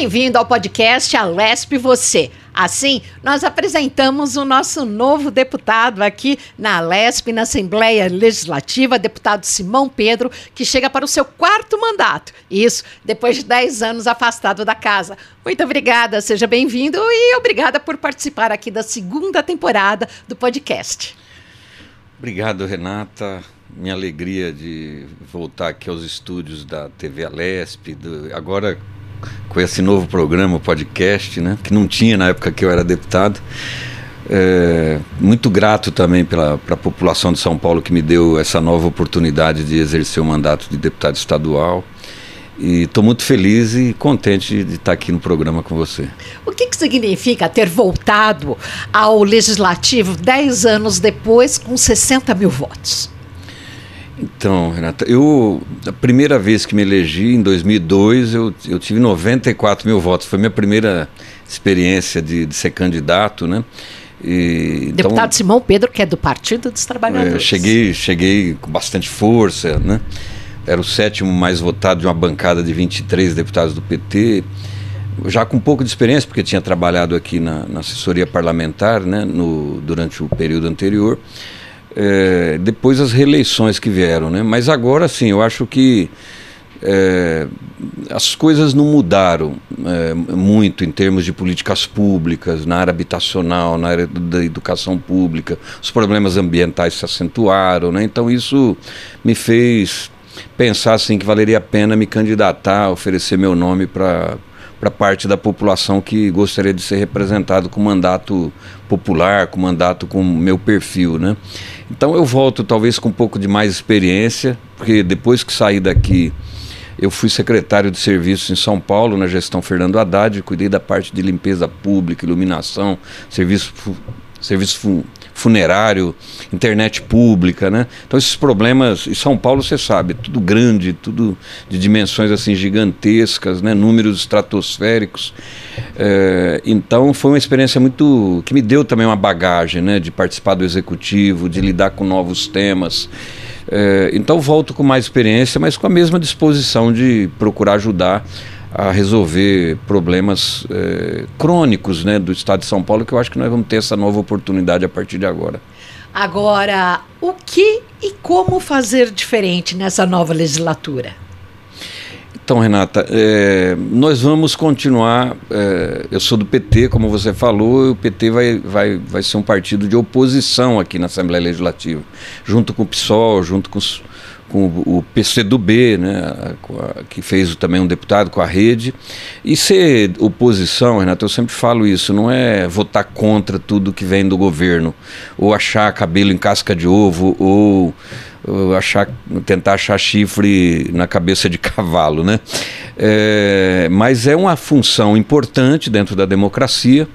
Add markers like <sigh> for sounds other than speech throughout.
bem-vindo ao podcast Alesp Você. Assim, nós apresentamos o nosso novo deputado aqui na Alesp, na Assembleia Legislativa, deputado Simão Pedro, que chega para o seu quarto mandato. Isso, depois de 10 anos afastado da casa. Muito obrigada, seja bem-vindo e obrigada por participar aqui da segunda temporada do podcast. Obrigado, Renata. Minha alegria de voltar aqui aos estúdios da TV Alesp, do, agora com esse novo programa, podcast, né, que não tinha na época que eu era deputado. É, muito grato também pela a população de São Paulo que me deu essa nova oportunidade de exercer o mandato de deputado estadual. E estou muito feliz e contente de estar aqui no programa com você. O que, que significa ter voltado ao Legislativo 10 anos depois com 60 mil votos? Então, Renata, eu a primeira vez que me elegi em 2002 eu, eu tive 94 mil votos. Foi minha primeira experiência de, de ser candidato, né? E, então, Deputado Simão Pedro, que é do Partido dos Trabalhadores. É, cheguei, cheguei com bastante força, né? Era o sétimo mais votado de uma bancada de 23 deputados do PT. Já com um pouco de experiência, porque tinha trabalhado aqui na, na assessoria parlamentar, né? No, durante o período anterior é, depois as reeleições que vieram, né? Mas agora sim, eu acho que é, as coisas não mudaram é, muito em termos de políticas públicas, na área habitacional, na área da educação pública, os problemas ambientais se acentuaram, né? Então isso me fez pensar assim que valeria a pena me candidatar, oferecer meu nome para para parte da população que gostaria de ser representado com mandato popular, com mandato com meu perfil, né? Então eu volto talvez com um pouco de mais experiência, porque depois que saí daqui eu fui secretário de serviços em São Paulo, na gestão Fernando Haddad, cuidei da parte de limpeza pública, iluminação, serviço, serviço funerário, internet pública, né? Então esses problemas, e São Paulo você sabe, tudo grande, tudo de dimensões assim gigantescas, né? Números estratosféricos. É, então foi uma experiência muito que me deu também uma bagagem, né? De participar do executivo, de lidar com novos temas. É, então volto com mais experiência, mas com a mesma disposição de procurar ajudar a resolver problemas é, crônicos né, do Estado de São Paulo, que eu acho que nós vamos ter essa nova oportunidade a partir de agora. Agora, o que e como fazer diferente nessa nova legislatura? Então, Renata, é, nós vamos continuar. É, eu sou do PT, como você falou, e o PT vai, vai, vai ser um partido de oposição aqui na Assembleia Legislativa, junto com o PSOL, junto com os, com o PCdoB, né, que fez também um deputado com a rede. E ser oposição, Renato, eu sempre falo isso, não é votar contra tudo que vem do governo, ou achar cabelo em casca de ovo, ou, ou achar, tentar achar chifre na cabeça de <laughs> cavalo, né? É, mas é uma função importante dentro da democracia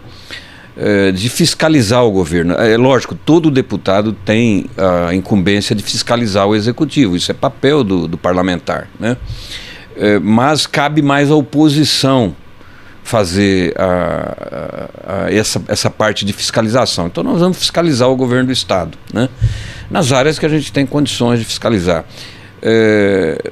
é, de fiscalizar o governo. É lógico, todo deputado tem a incumbência de fiscalizar o executivo, isso é papel do, do parlamentar. Né? É, mas cabe mais à oposição fazer a, a, a essa, essa parte de fiscalização. Então nós vamos fiscalizar o governo do Estado, né? nas áreas que a gente tem condições de fiscalizar. É,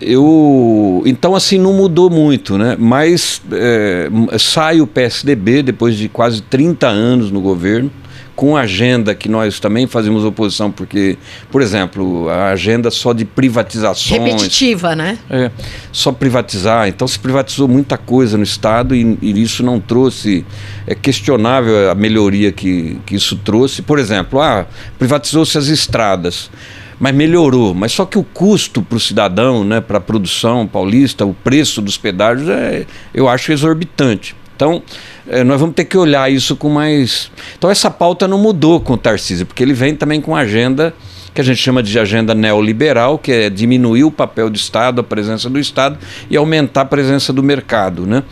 eu então assim não mudou muito, né? Mas é, sai o PSDB depois de quase 30 anos no governo com agenda que nós também fazemos oposição, porque, por exemplo, a agenda só de privatizações. Repetitiva, né? É, só privatizar. Então se privatizou muita coisa no Estado e, e isso não trouxe. É questionável a melhoria que, que isso trouxe. Por exemplo, ah, privatizou-se as estradas mas melhorou. Mas só que o custo para o cidadão, né, para a produção paulista, o preço dos pedágios, é, eu acho exorbitante. Então, é, nós vamos ter que olhar isso com mais. Então, essa pauta não mudou com o Tarcísio, porque ele vem também com agenda que a gente chama de agenda neoliberal, que é diminuir o papel do Estado, a presença do Estado e aumentar a presença do mercado. Né?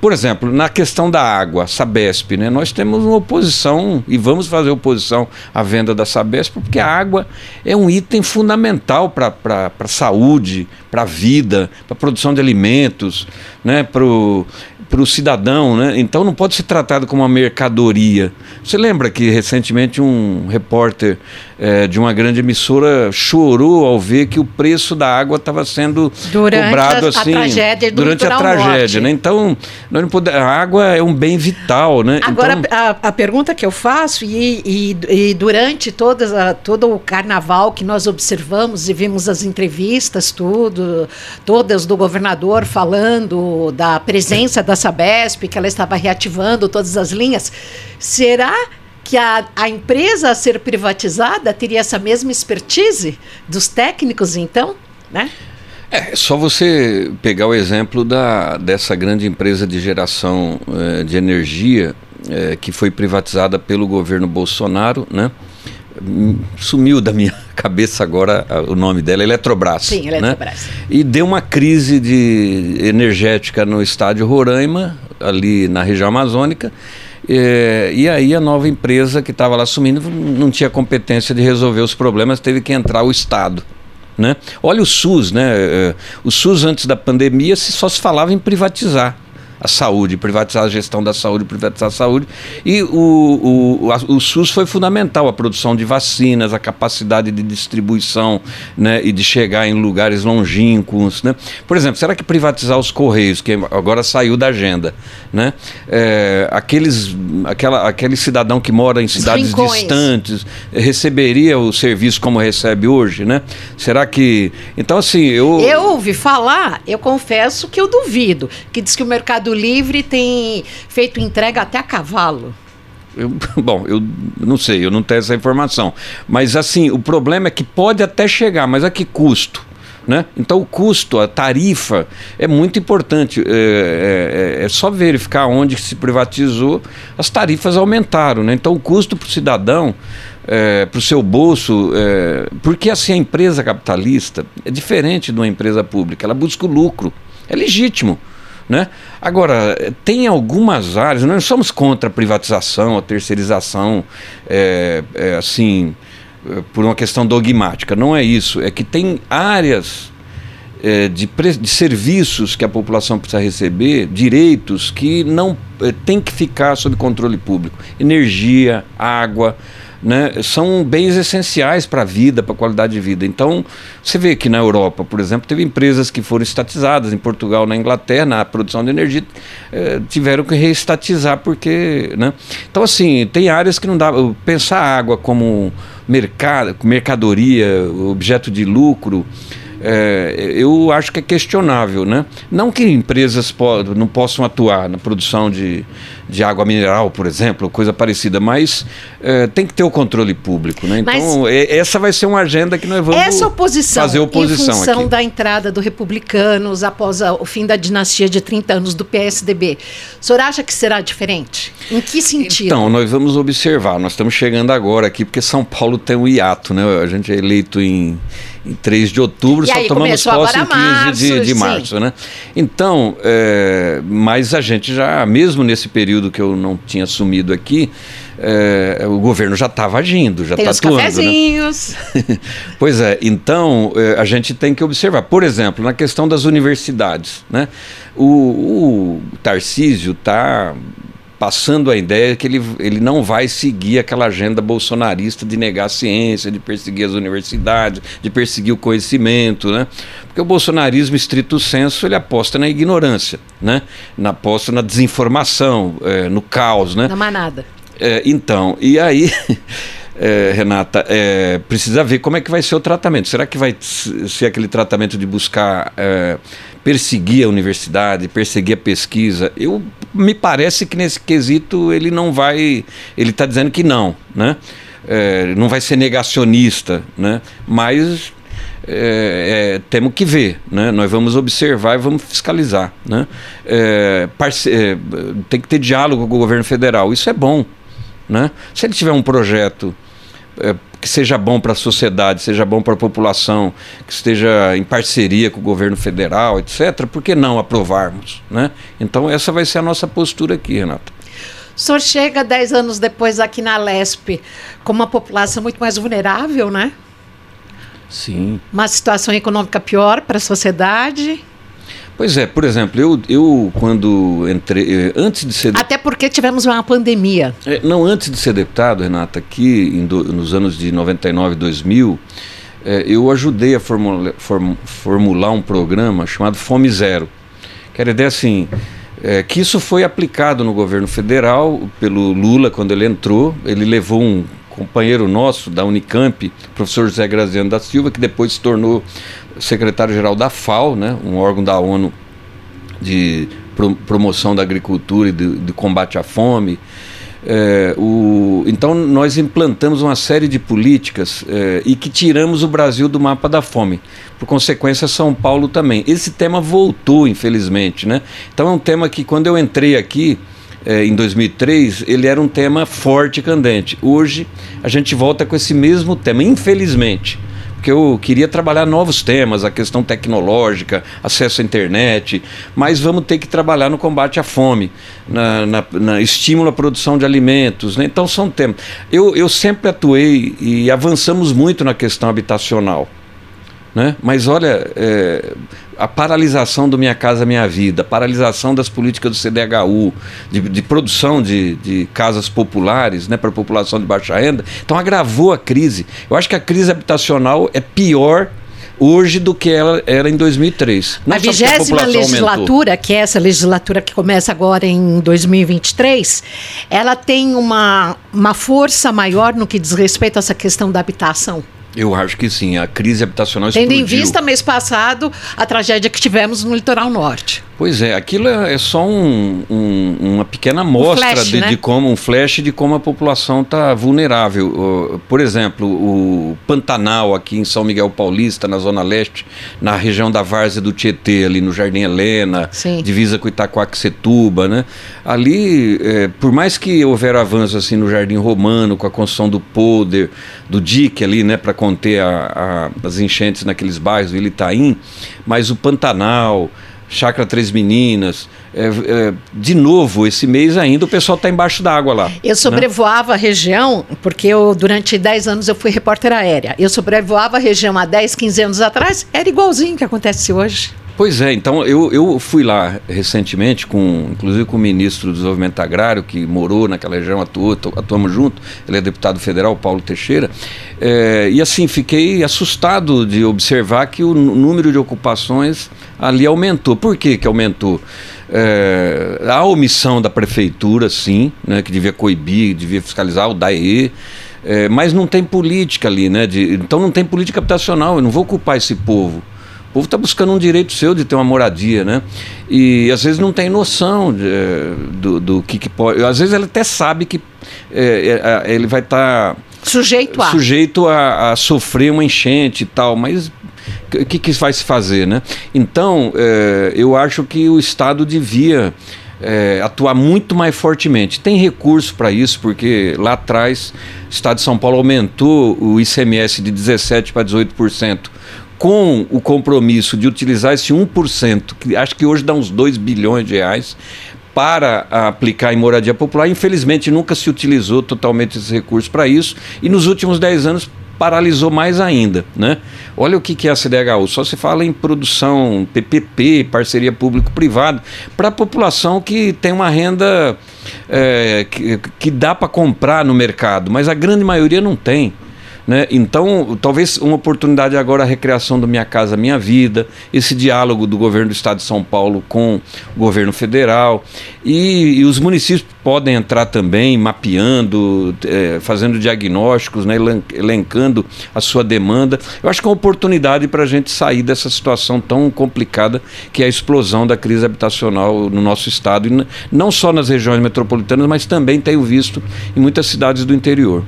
Por exemplo, na questão da água, Sabesp, né, nós temos uma oposição e vamos fazer oposição à venda da Sabesp, porque a água é um item fundamental para a saúde, para a vida, para a produção de alimentos, né, para o para o cidadão, né? Então não pode ser tratado como uma mercadoria. Você lembra que recentemente um repórter é, de uma grande emissora chorou ao ver que o preço da água estava sendo durante cobrado a, assim a tragédia durante a tragédia, né? Então nós não a água é um bem vital, né? Agora então, a, a, pergunta que eu faço e, e, e durante todas a, todo o carnaval que nós observamos e vimos as entrevistas tudo, todas do governador falando da presença da Sabesp, que ela estava reativando todas as linhas, será que a, a empresa a ser privatizada teria essa mesma expertise dos técnicos, então, né? É só você pegar o exemplo da, dessa grande empresa de geração eh, de energia eh, que foi privatizada pelo governo Bolsonaro, né? Sumiu da minha <laughs> cabeça agora o nome dela, Eletrobras. Sim, né? Eletrobras. Né? E deu uma crise de energética no estádio Roraima, ali na região amazônica. É, e aí a nova empresa que estava lá assumindo não tinha competência de resolver os problemas, teve que entrar o Estado. Né? Olha o SUS, né? É, o SUS antes da pandemia só se falava em privatizar a saúde, privatizar a gestão da saúde, privatizar a saúde. E o, o, a, o SUS foi fundamental, a produção de vacinas, a capacidade de distribuição né, e de chegar em lugares longínquos. Né? Por exemplo, será que privatizar os Correios, que agora saiu da agenda, né? É, aqueles, aquela, aquele cidadão que mora em cidades distantes receberia o serviço como recebe hoje? Né? Será que. Então, assim, eu. Eu ouvi falar, eu confesso que eu duvido, que diz que o mercado Mercado Livre tem feito entrega até a cavalo. Eu, <laughs> bom, eu não sei, eu não tenho essa informação. Mas assim, o problema é que pode até chegar, mas a que custo? Né? Então, o custo, a tarifa é muito importante. É, é, é só verificar onde se privatizou, as tarifas aumentaram. Né? Então, o custo para o cidadão, é, para o seu bolso, é, porque assim a empresa capitalista é diferente de uma empresa pública, ela busca o lucro, é legítimo. Né? Agora, tem algumas áreas, nós não somos contra a privatização, a terceirização, é, é, assim, por uma questão dogmática, não é isso. É que tem áreas é, de, de, serviços que a população precisa receber, direitos que não é, tem que ficar sob controle público. Energia, água, né, são bens essenciais para a vida, para a qualidade de vida. Então, você vê que na Europa, por exemplo, teve empresas que foram estatizadas, em Portugal, na Inglaterra, na produção de energia, eh, tiveram que reestatizar porque. Né? Então, assim, tem áreas que não dá. Pensar a água como mercado, mercadoria, objeto de lucro é, eu acho que é questionável. Né? Não que empresas po não possam atuar na produção de, de água mineral, por exemplo, coisa parecida, mas é, tem que ter o controle público. Né? Então, é, essa vai ser uma agenda que nós vamos essa oposição, fazer oposição em função aqui. da entrada do Republicanos após a, o fim da dinastia de 30 anos do PSDB. O senhor acha que será diferente? Em que sentido? Então, nós vamos observar. Nós estamos chegando agora aqui porque São Paulo tem um hiato. Né? A gente é eleito em em 3 de outubro, e só tomamos posse em 15 março, de, de março, né? Então, é, mas a gente já, mesmo nesse período que eu não tinha assumido aqui, é, o governo já estava agindo, já está atuando. Né? Cafezinhos. Né? <laughs> pois é, então é, a gente tem que observar. Por exemplo, na questão das universidades, né? O, o Tarcísio está passando a ideia que ele, ele não vai seguir aquela agenda bolsonarista de negar a ciência, de perseguir as universidades, de perseguir o conhecimento, né? Porque o bolsonarismo, estrito senso, ele aposta na ignorância, né? Na aposta na desinformação, é, no caos, né? Na manada. É, então, e aí... <laughs> É, Renata, é, precisa ver como é que vai ser o tratamento. Será que vai ser aquele tratamento de buscar é, perseguir a universidade, perseguir a pesquisa. Eu me parece que nesse quesito ele não vai, ele está dizendo que não, né? É, não vai ser negacionista, né? Mas é, é, temos que ver, né? Nós vamos observar e vamos fiscalizar, né? É, é tem que ter diálogo com o governo federal. Isso é bom, né? Se ele tiver um projeto é, que seja bom para a sociedade, seja bom para a população, que esteja em parceria com o governo federal, etc., por que não aprovarmos? Né? Então, essa vai ser a nossa postura aqui, Renata. O senhor chega dez anos depois aqui na Lesp com uma população muito mais vulnerável, né? Sim. Uma situação econômica pior para a sociedade. Pois é, por exemplo, eu, eu quando entrei, eh, antes de ser... Até porque tivemos uma pandemia. É, não, antes de ser deputado, Renata, aqui do, nos anos de 99 e 2000, é, eu ajudei a formula, form, formular um programa chamado Fome Zero. Que era ideia assim, é, que isso foi aplicado no governo federal pelo Lula quando ele entrou, ele levou um companheiro nosso da Unicamp, professor José Graziano da Silva, que depois se tornou secretário-geral da FAO, né, um órgão da ONU de pro, promoção da agricultura e de, de combate à fome. É, o, então nós implantamos uma série de políticas é, e que tiramos o Brasil do mapa da fome. Por consequência, São Paulo também. Esse tema voltou, infelizmente. Né? Então é um tema que quando eu entrei aqui, é, em 2003, ele era um tema forte e candente. Hoje a gente volta com esse mesmo tema, infelizmente porque eu queria trabalhar novos temas, a questão tecnológica, acesso à internet, mas vamos ter que trabalhar no combate à fome, na, na, na estímulo à produção de alimentos. Né? Então são temas. Eu, eu sempre atuei e avançamos muito na questão habitacional. Né? Mas olha, é, a paralisação do Minha Casa Minha Vida, a paralisação das políticas do CDHU, de, de produção de, de, casas populares né, para a população de baixa renda, então agravou a crise. Eu acho que a crise habitacional é pior hoje do que ela era em 2003. Não a vigésima legislatura, aumentou. que é essa legislatura que começa agora em 2023, ela tem uma, uma força maior no que diz respeito a essa questão da habitação. Eu acho que sim, a crise habitacional Tendo explodiu. em vista, mês passado, a tragédia que tivemos no litoral norte. Pois é, aquilo é, é só um, um, uma pequena amostra um flash, de, né? de, como um flash de como a população está vulnerável. Por exemplo, o Pantanal aqui em São Miguel Paulista, na Zona Leste, na região da Várzea do Tietê, ali no Jardim Helena, Sim. divisa com Itacoaxetuba, né? Ali, é, por mais que houver avanço assim no Jardim Romano, com a construção do poder, do dique ali, né, para conter a, a, as enchentes naqueles bairros do Ilitaim, mas o Pantanal Chácara Três Meninas. É, é, de novo, esse mês ainda o pessoal está embaixo d'água lá. Eu né? sobrevoava né? a região, porque eu, durante 10 anos eu fui repórter aérea. Eu sobrevoava a região há 10, 15 anos atrás, era igualzinho que acontece hoje. Pois é, então eu, eu fui lá recentemente, com, inclusive com o ministro do Desenvolvimento Agrário, que morou naquela região, atuou, atuamos junto, ele é deputado federal, Paulo Teixeira, é, e assim, fiquei assustado de observar que o número de ocupações ali aumentou. Por que, que aumentou? É, a omissão da prefeitura, sim, né, que devia coibir, devia fiscalizar, o DAE, é, mas não tem política ali, né? De, então não tem política habitacional, eu não vou ocupar esse povo povo está buscando um direito seu de ter uma moradia, né? E às vezes não tem noção de, eh, do, do que, que, pode. Às vezes ele até sabe que é, é, ele vai estar. Tá sujeito a. Sujeito a, a, sofrer uma enchente e tal, mas o que, que vai se fazer, né? Então, é, eu acho que o Estado devia. É, atuar muito mais fortemente. Tem recurso para isso, porque lá atrás o Estado de São Paulo aumentou o ICMS de 17% para 18% com o compromisso de utilizar esse 1%, que acho que hoje dá uns 2 bilhões de reais, para aplicar em moradia popular. Infelizmente, nunca se utilizou totalmente esse recurso para isso, e nos últimos 10 anos paralisou mais ainda. Né? Olha o que é a CDHU, só se fala em produção PPP, parceria público-privada, para a população que tem uma renda é, que, que dá para comprar no mercado, mas a grande maioria não tem. Né? Então, talvez uma oportunidade agora a recriação do Minha Casa Minha Vida, esse diálogo do governo do Estado de São Paulo com o governo federal e, e os municípios podem entrar também mapeando, é, fazendo diagnósticos, né, elencando a sua demanda. Eu acho que é uma oportunidade para a gente sair dessa situação tão complicada que é a explosão da crise habitacional no nosso estado, e não só nas regiões metropolitanas, mas também tenho visto em muitas cidades do interior.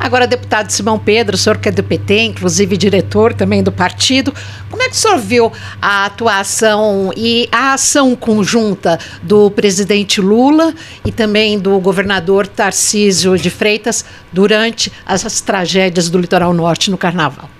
Agora, deputado Simão Pedro, o senhor que é do PT, inclusive diretor também do partido, como é que o senhor viu a atuação e a ação conjunta do presidente Lula e também também do governador Tarcísio de Freitas durante as tragédias do litoral norte no Carnaval?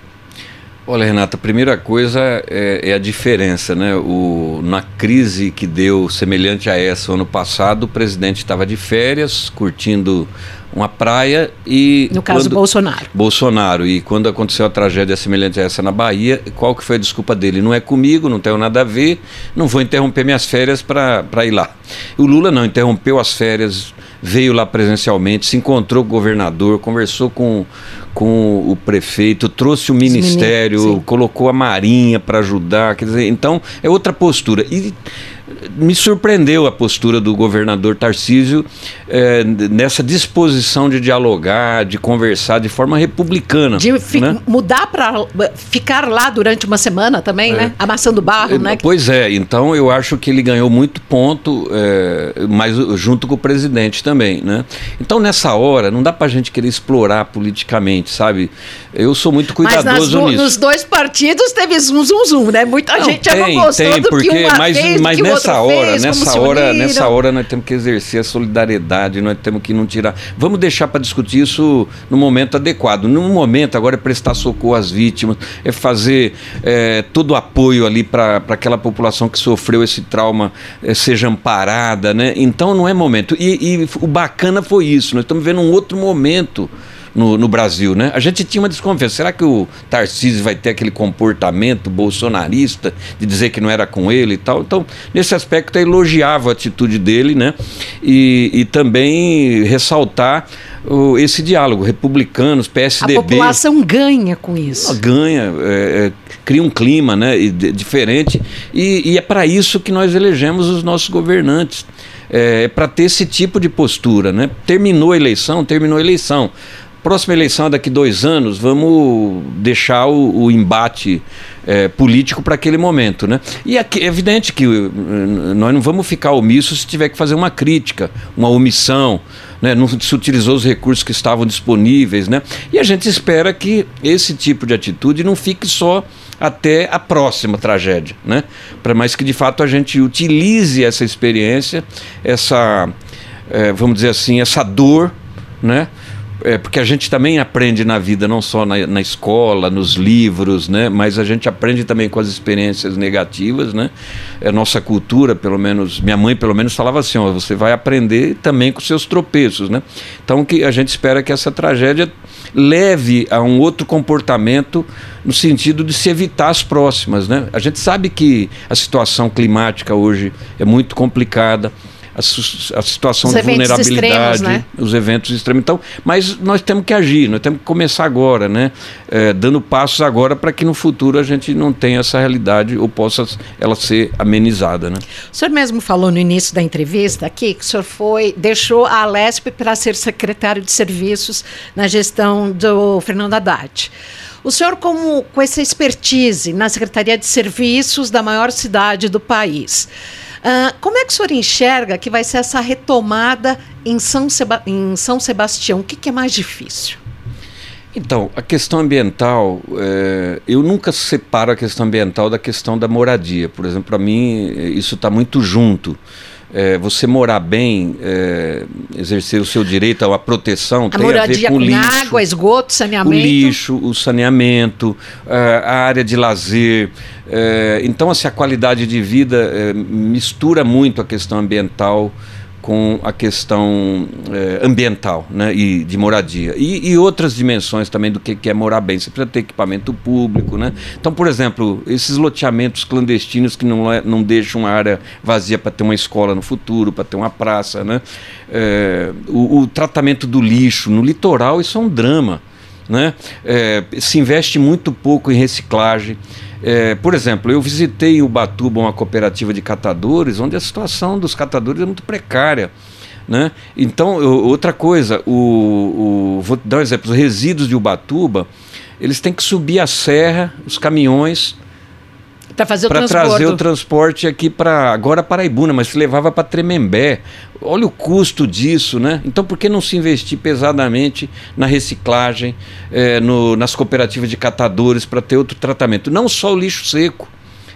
Olha, Renata, a primeira coisa é, é, a diferença, né? O, na crise que deu semelhante a essa ano passado, o presidente estava de férias, curtindo uma praia e. No caso, quando, Bolsonaro. Bolsonaro. E quando aconteceu a tragédia semelhante a essa na Bahia, qual que foi a desculpa dele? Não é comigo, não tenho nada a ver, não vou interromper minhas férias para ir lá. O Lula não, interrompeu as férias, veio lá presencialmente, se encontrou com o governador, conversou com, com o prefeito, trouxe o ministério, colocou a Marinha para ajudar. Quer dizer, então é outra postura. E me surpreendeu a postura do governador Tarcísio é, nessa disposição de dialogar, de conversar de forma republicana. De né? mudar para ficar lá durante uma semana também, é. né? Amassando barro, é, né? Pois é, então eu acho que ele ganhou muito ponto, é, mas junto com o presidente também, né? Então nessa hora, não dá para a gente querer explorar politicamente, sabe? Eu sou muito cuidadoso mas nas, nisso. Nos dois partidos teve zum, zum, zum, né? Muita não, gente tem, já não gostou tem, do porque, que uma mas, fez, mas que nessa hora, fez, nessa hora, nessa hora nós temos que exercer a solidariedade, nós temos que não tirar. Vamos deixar para discutir isso no momento adequado. No momento agora é prestar socorro às vítimas, é fazer é, todo o apoio ali para aquela população que sofreu esse trauma é, seja amparada, né? Então não é momento. E, e o bacana foi isso. Nós estamos vendo um outro momento no, no, Brasil, né? A gente tinha uma desconfiança. Será que o Tarcísio vai ter aquele comportamento bolsonarista de dizer que não era com ele e tal? Então, nesse aspecto, eu elogiava a atitude dele, né? E, e também ressaltar o, esse diálogo, republicanos, PSDB. A população ganha com isso. Ganha, é, é, cria um clima né, diferente e, e é para isso que nós elegemos os nossos governantes. É, é para ter esse tipo de postura. Né? Terminou a eleição, terminou a eleição. Próxima eleição é daqui dois anos, vamos deixar o, o embate é, político para aquele momento. Né? E é evidente que uh, nós não vamos ficar omissos se tiver que fazer uma crítica, uma omissão. Né? Não se utilizou os recursos que estavam disponíveis. Né? E a gente espera que esse tipo de atitude não fique só até a próxima tragédia. Né? Para mais que de fato a gente utilize essa experiência, essa, é, vamos dizer assim, essa dor. Né? É, porque a gente também aprende na vida, não só na, na, escola, nos livros, né? Mas a gente aprende também com as experiências negativas, né? A nossa cultura, pelo menos, minha mãe pelo menos falava assim, ó, você vai aprender também com seus tropeços, né? Então que a gente espera que essa tragédia leve a um outro comportamento no sentido de se evitar as próximas, né? A gente sabe que a situação climática hoje é muito complicada a, a situação os de vulnerabilidade, extremos, né? os eventos extremos. Então, mas nós temos que agir, nós temos que começar agora, né? É, dando passos agora para que no futuro a gente não tenha essa realidade ou possa ela ser amenizada. Né? O senhor mesmo falou no início da entrevista aqui que o senhor foi, deixou a Alesp para ser secretário de serviços na gestão do Fernando Haddad. O senhor, como, com essa expertise na Secretaria de Serviços da maior cidade do país, Uh, como é que o senhor enxerga que vai ser essa retomada em São, Seba em São Sebastião? O que, que, é mais difícil? Então, a questão ambiental, é, eu nunca separo a questão ambiental da questão da moradia. Por exemplo, para mim, isso está muito junto. É, você morar bem, é, exercer o seu direito à proteção, a tem a ver com, lixo, água, esgoto, saneamento. O lixo, o saneamento, a área de lazer. É, então, assim, a qualidade de vida é, mistura muito a questão ambiental com a questão é, ambiental né, e de moradia. E, e, outras dimensões também do que, que é morar bem. Você precisa ter equipamento público. Né? Então, por exemplo, esses loteamentos clandestinos que não, é, não deixam uma área vazia para ter uma escola no futuro, para ter uma praça. Né? É, o, o tratamento do lixo no litoral, isso é um drama. Né? É, se investe muito pouco em reciclagem. É, por exemplo, eu visitei em Ubatuba uma cooperativa de catadores, onde a situação dos catadores é muito precária. Né? Então, eu, outra coisa, o, o, vou dar um exemplo: os resíduos de Ubatuba, eles têm que subir a serra, os caminhões, para fazer o pra trazer o transporte aqui para agora Paraibuna, mas se levava para Tremembé. Olha o custo disso, né? Então por que não se investir pesadamente na reciclagem, eh, no, nas cooperativas de catadores para ter outro tratamento? Não só o lixo seco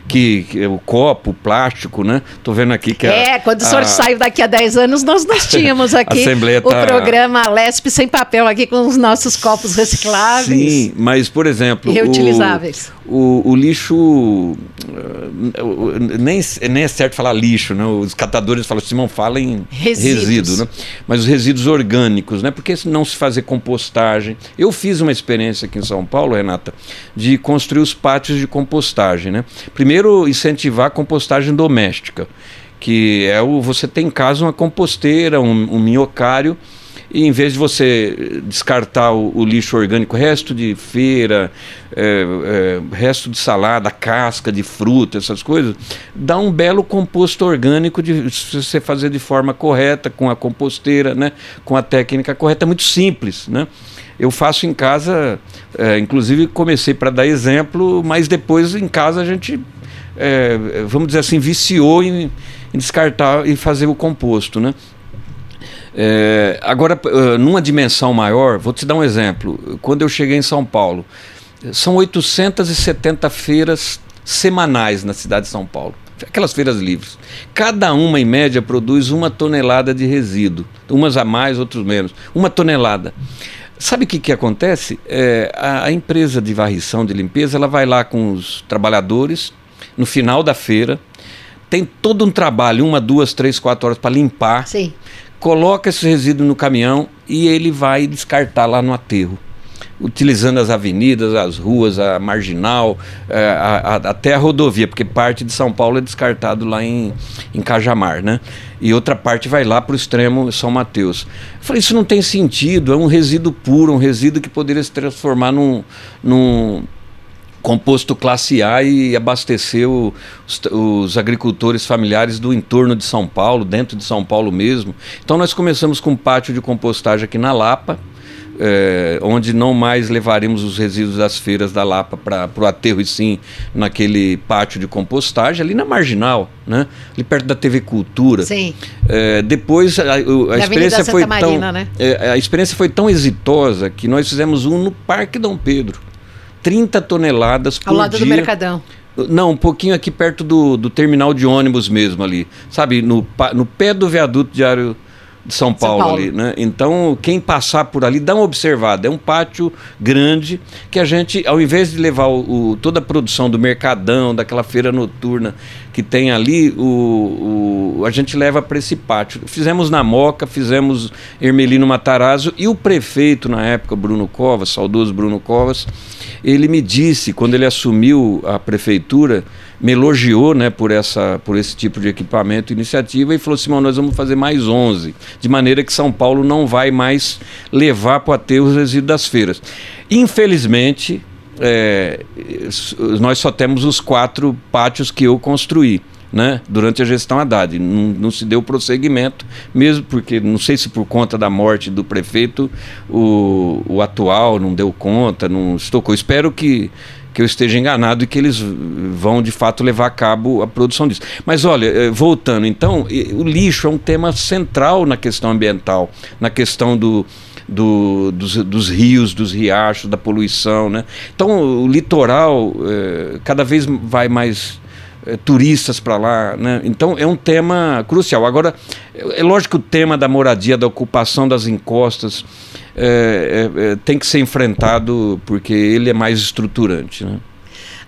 que, que o copo, o plástico, né? Tô vendo aqui que É, a, quando o senhor a, saiu daqui a 10 anos, nós, nós <laughs> tínhamos aqui o tá... programa Lesp sem papel aqui com os nossos copos recicláveis. Sim, mas por exemplo, reutilizáveis. O, o, o lixo nem, nem é certo falar lixo, né? Os catadores falam, Simão, fala em resíduos. resíduo, né? Mas os resíduos orgânicos, né? Porque não se fazer compostagem. Eu fiz uma experiência aqui em São Paulo, Renata, de construir os pátios de compostagem, né? Primeiro, incentivar a compostagem doméstica, que é o você tem em casa uma composteira, um, um minhocário e em vez de você descartar o, o lixo orgânico, resto de feira, é, é, resto de salada, casca de fruta, essas coisas, dá um belo composto orgânico de se você fazer de forma correta, com a composteira, né, com a técnica correta, é muito simples, né? Eu faço em casa, é, inclusive comecei para dar exemplo, mas depois em casa a gente, é, vamos dizer assim, viciou em, em descartar e fazer o composto, né? É, agora, numa dimensão maior, vou te dar um exemplo. Quando eu cheguei em São Paulo, são 870 feiras semanais na cidade de São Paulo. Aquelas feiras livres. Cada uma, em média, produz uma tonelada de resíduo. Umas a mais, outros menos. Uma tonelada. Sabe o que, que acontece? É, a, a, empresa de varrição, de limpeza, ela vai lá com os trabalhadores no final da feira, tem todo um trabalho, uma, duas, três, quatro horas para limpar. Sim coloca esse resíduo no caminhão e ele vai descartar lá no aterro. Utilizando as avenidas, as ruas, a marginal, é, a, a, até a rodovia, porque parte de São Paulo é descartado lá em, em Cajamar, né? E outra parte vai lá para o extremo São Mateus. Eu falei, isso não tem sentido, é um resíduo puro, um resíduo que poderia se transformar num, num, composto classe A e abastecer os, os, agricultores familiares do entorno de São Paulo, dentro de São Paulo mesmo. Então nós começamos com um pátio de compostagem aqui na Lapa, é, onde não mais levaremos os resíduos das feiras da Lapa para o aterro e sim naquele pátio de compostagem ali na Marginal, né? ali perto da TV Cultura. Sim. É, depois a, a experiência foi Marina, tão né? é, a experiência foi tão exitosa que nós fizemos um no Parque Dom Pedro. 30 toneladas por Ao lado dia. do Mercadão. Não, um pouquinho aqui perto do, do terminal de ônibus mesmo ali. Sabe, no, no pé do viaduto diário de São Paulo, São Paulo, ali, né? Então, quem passar por ali, dá uma observada. É um pátio grande que a gente, ao invés de levar o, o toda a produção do Mercadão, daquela feira noturna que tem ali, o, o a gente leva para esse pátio. Fizemos na Moca, fizemos Hermelino Matarazzo e o prefeito na época, Bruno Covas, saudoso Bruno Covas, ele me disse, quando ele assumiu a prefeitura, me elogiou né, por, essa, por esse tipo de equipamento, iniciativa, e falou: Simão, nós vamos fazer mais 11, de maneira que São Paulo não vai mais levar para aterro os resíduos das feiras. Infelizmente, é, nós só temos os quatro pátios que eu construí. Né, durante a gestão Haddad. Não, não, se deu prosseguimento, mesmo porque, não sei se por conta da morte do prefeito, o, o atual não deu conta, não estocou. Espero que que eu esteja enganado e que eles vão de fato levar a cabo a produção disso. Mas olha, eh, voltando, então, o lixo é um tema central na questão ambiental, na questão do, do, dos, dos, rios, dos riachos, da poluição. Né? Então, o litoral é, cada vez vai mais turistas para lá. Né? Então, é um tema crucial. Agora, é, lógico que o tema da moradia, da ocupação das encostas, é, é, tem que ser enfrentado porque ele é mais estruturante. Né?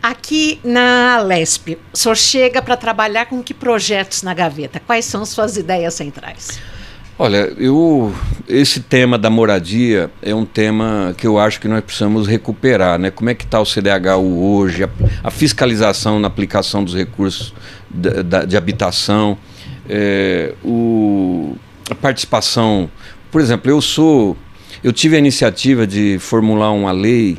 Aqui na Lesp, o senhor chega para trabalhar com que projetos na gaveta? Quais são suas ideias centrais? Olha, eu esse tema da moradia é um tema que eu acho que nós precisamos recuperar, né? Como é que está o CDHU hoje, a, a, fiscalização na aplicação dos recursos de, habitação, é, o, a participação. Por exemplo, eu sou eu tive a iniciativa de formular uma lei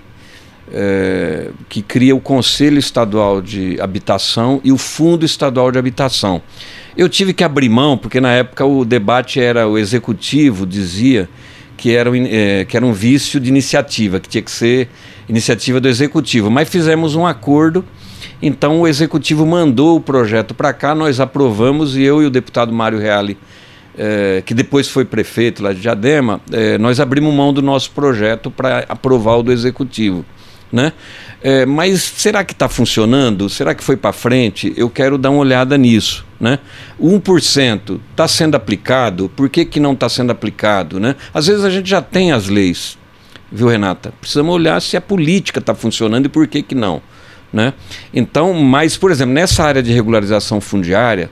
é, que cria o Conselho Estadual de Habitação e o Fundo Estadual de Habitação. Eu tive que abrir mão, porque na época o debate era o executivo dizia que era, é, que era um vício de iniciativa, que tinha que ser iniciativa do executivo. Mas fizemos um acordo, então o executivo mandou o projeto para cá, nós aprovamos e eu e o deputado Mário Reale é, que depois foi prefeito lá de Diadema, é, nós abrimos mão do nosso projeto para aprovar o do executivo. Né? É, mas será que está funcionando? Será que foi para frente? Eu quero dar uma olhada nisso. Né? 1% está sendo aplicado, por que, que não está sendo aplicado? Né? Às vezes a gente já tem as leis, viu, Renata? Precisamos olhar se a política está funcionando e por que, que não. Né? Então, mas, por exemplo, nessa área de regularização fundiária,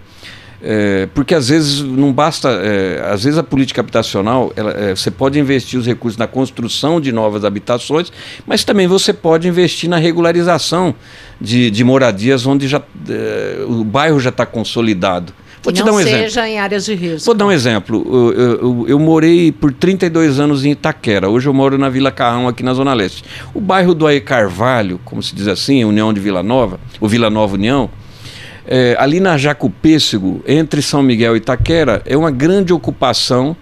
é, porque às vezes não basta, é, às vezes a política habitacional, ela, é, você pode investir os recursos na construção de novas habitações, mas também você pode investir na regularização de, de moradias onde já, é, o bairro já está consolidado. Vou te dar um exemplo. seja em áreas de risco. Vou dar um exemplo. Eu, eu, eu, morei por 32 anos em Itaquera. Hoje eu moro na Vila Carrão, aqui na Zona Leste. O bairro do Aie Carvalho, como se diz assim, União de Vila Nova, o Vila Nova União, é, ali na Jacupêssego, entre São Miguel e Itaquera, é uma grande ocupação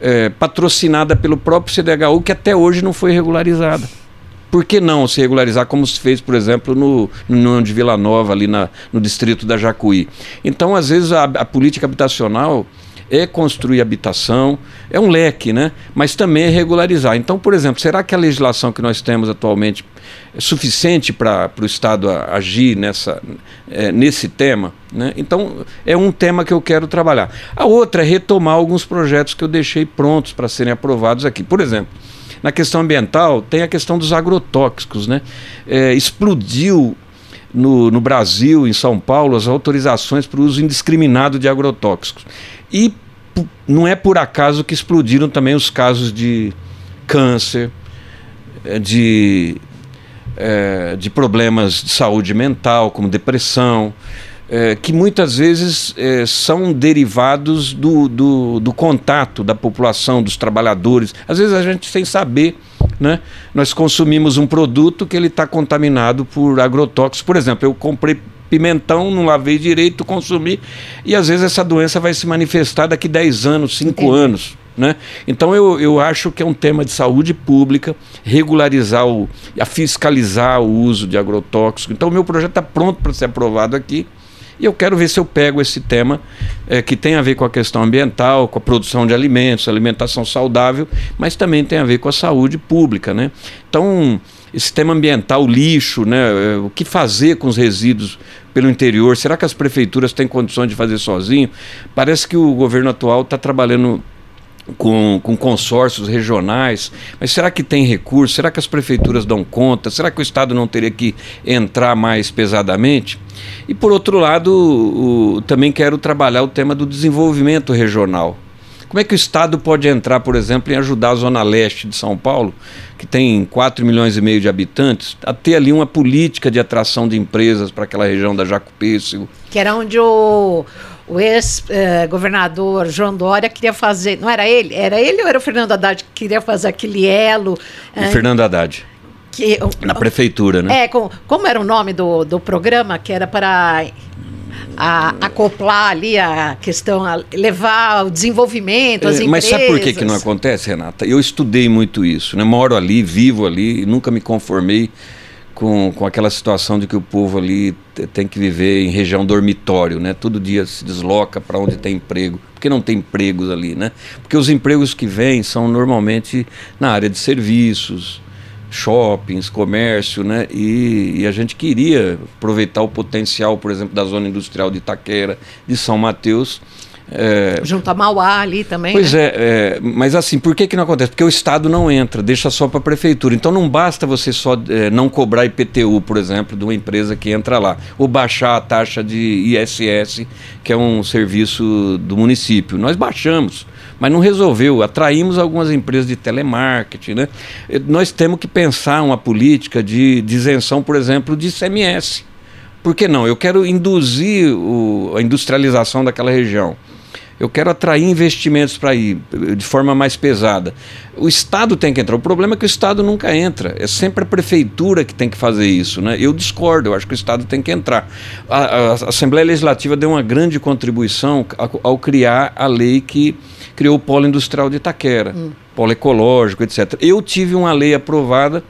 é, patrocinada pelo próprio CDHU, que até hoje não foi regularizada. Por que não se regularizar, como se fez, por exemplo, no, no de Vila Nova, ali na, no distrito da Jacuí? Então, às vezes, a, a política habitacional é construir habitação, é um leque, né? mas também é regularizar. Então, por exemplo, será que a legislação que nós temos atualmente é suficiente para o Estado agir nessa, é, nesse tema? Né? Então, é um tema que eu quero trabalhar. A outra é retomar alguns projetos que eu deixei prontos para serem aprovados aqui. Por exemplo, na questão ambiental, tem a questão dos agrotóxicos. Né? É, explodiu no, no, Brasil, em São Paulo, as autorizações para o uso indiscriminado de agrotóxicos. E não é por acaso que explodiram também os casos de câncer, eh, de, é, de problemas de saúde mental, como depressão, é, que muitas vezes é, são derivados do, do, do, contato da população, dos trabalhadores. Às vezes a gente sem saber, né? Nós consumimos um produto que ele está contaminado por agrotóxicos. Por exemplo, eu comprei pimentão, não lavei direito, consumi. E às vezes essa doença vai se manifestar daqui 10 anos, 5 anos. Né? Então eu, eu acho que é um tema de saúde pública, regularizar, o, a fiscalizar o uso de agrotóxicos. Então o meu projeto está pronto para ser aprovado aqui. E eu quero ver se eu pego esse tema é, que tem a ver com a questão ambiental, com a produção de alimentos, alimentação saudável, mas também tem a ver com a saúde pública. Né? Então, esse tema ambiental, lixo, né? É, o que fazer com os resíduos pelo interior? Será que as prefeituras têm condições de fazer sozinho? Parece que o governo atual está trabalhando com, com consórcios regionais, mas será que tem recursos? Será que as prefeituras dão conta? Será que o Estado não teria que entrar mais pesadamente? E por outro lado, o, também quero trabalhar o tema do desenvolvimento regional. Como é que o Estado pode entrar, por exemplo, em ajudar a Zona Leste de São Paulo, que tem 4 milhões e meio de habitantes, a ter ali uma política de atração de empresas para aquela região da Jacupêssego? Que era onde o, o ex-governador João Dória queria fazer. Não era ele? Era ele ou era o Fernando Haddad que queria fazer aquele elo? O Fernando Haddad. Que, Na prefeitura, né? É, com, como era o nome do, do programa, que era para a, acoplar ali a questão, a levar o desenvolvimento, as é, Mas sabe por que, que não acontece, Renata? Eu estudei muito isso, né? moro ali, vivo ali, nunca me conformei com, com aquela situação de que o povo ali tem que viver em região dormitório, né? Todo dia se desloca para onde tem emprego. Por que não tem empregos ali, né? Porque os empregos que vêm são normalmente na área de serviços, shoppings, comércio, né? E, e, a gente queria aproveitar o potencial, por exemplo, da zona industrial de Itaquera, de São Mateus. É... Junto a Mauá ali também. Pois né? é, é, mas assim, por que, que não acontece? Porque o Estado não entra, deixa só para a prefeitura. Então não basta você só é, não cobrar IPTU, por exemplo, de uma empresa que entra lá, ou baixar a taxa de ISS, que é um serviço do município. Nós baixamos mas não resolveu. Atraímos algumas empresas de telemarketing. Né? Nós temos que pensar uma política de, de isenção, por exemplo, de ICMS. Por que não? Eu quero induzir o, a industrialização daquela região. Eu quero atrair investimentos para ir de forma mais pesada. O Estado tem que entrar. O problema é que o Estado nunca entra. É sempre a prefeitura que tem que fazer isso. Né? Eu discordo, eu acho que o Estado tem que entrar. A, a, a Assembleia Legislativa deu uma grande contribuição ao, ao criar a lei que criou o polo industrial de Itaquera, hum. polo ecológico, etc. Eu tive uma lei aprovada,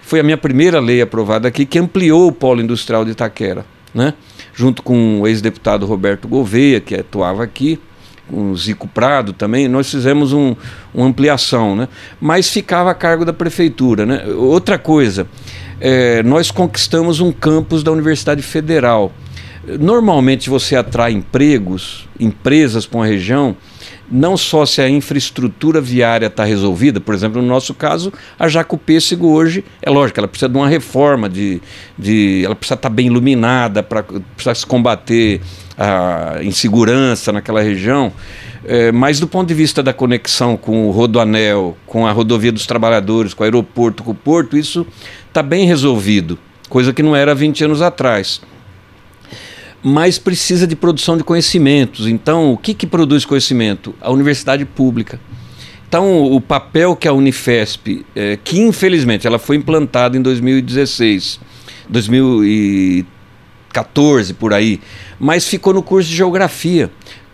foi a minha primeira lei aprovada aqui, que ampliou o polo industrial de Itaquera, né? junto com o ex-deputado Roberto Gouveia, que atuava aqui, com Zico Prado também, nós fizemos um, uma ampliação, né? mas ficava a cargo da prefeitura. Né? Outra coisa, é, nós conquistamos um campus da Universidade Federal. Normalmente você atrai empregos, empresas para uma região, não só se a infraestrutura viária está resolvida, por exemplo, no nosso caso, a Jacopêssego hoje, é lógico, ela precisa de uma reforma, de, de, ela precisa estar tá bem iluminada, para precisa se combater a insegurança naquela região, é, mas do ponto de vista da conexão com o Rodoanel, com a rodovia dos trabalhadores, com o aeroporto, com o porto, isso está bem resolvido, coisa que não era 20 anos atrás mas precisa de produção de conhecimentos. Então, o que, que produz conhecimento? A universidade pública. Então, o papel que a Unifesp, é, que infelizmente ela foi implantada em 2016, 2014 por aí, mas ficou no curso de geografia.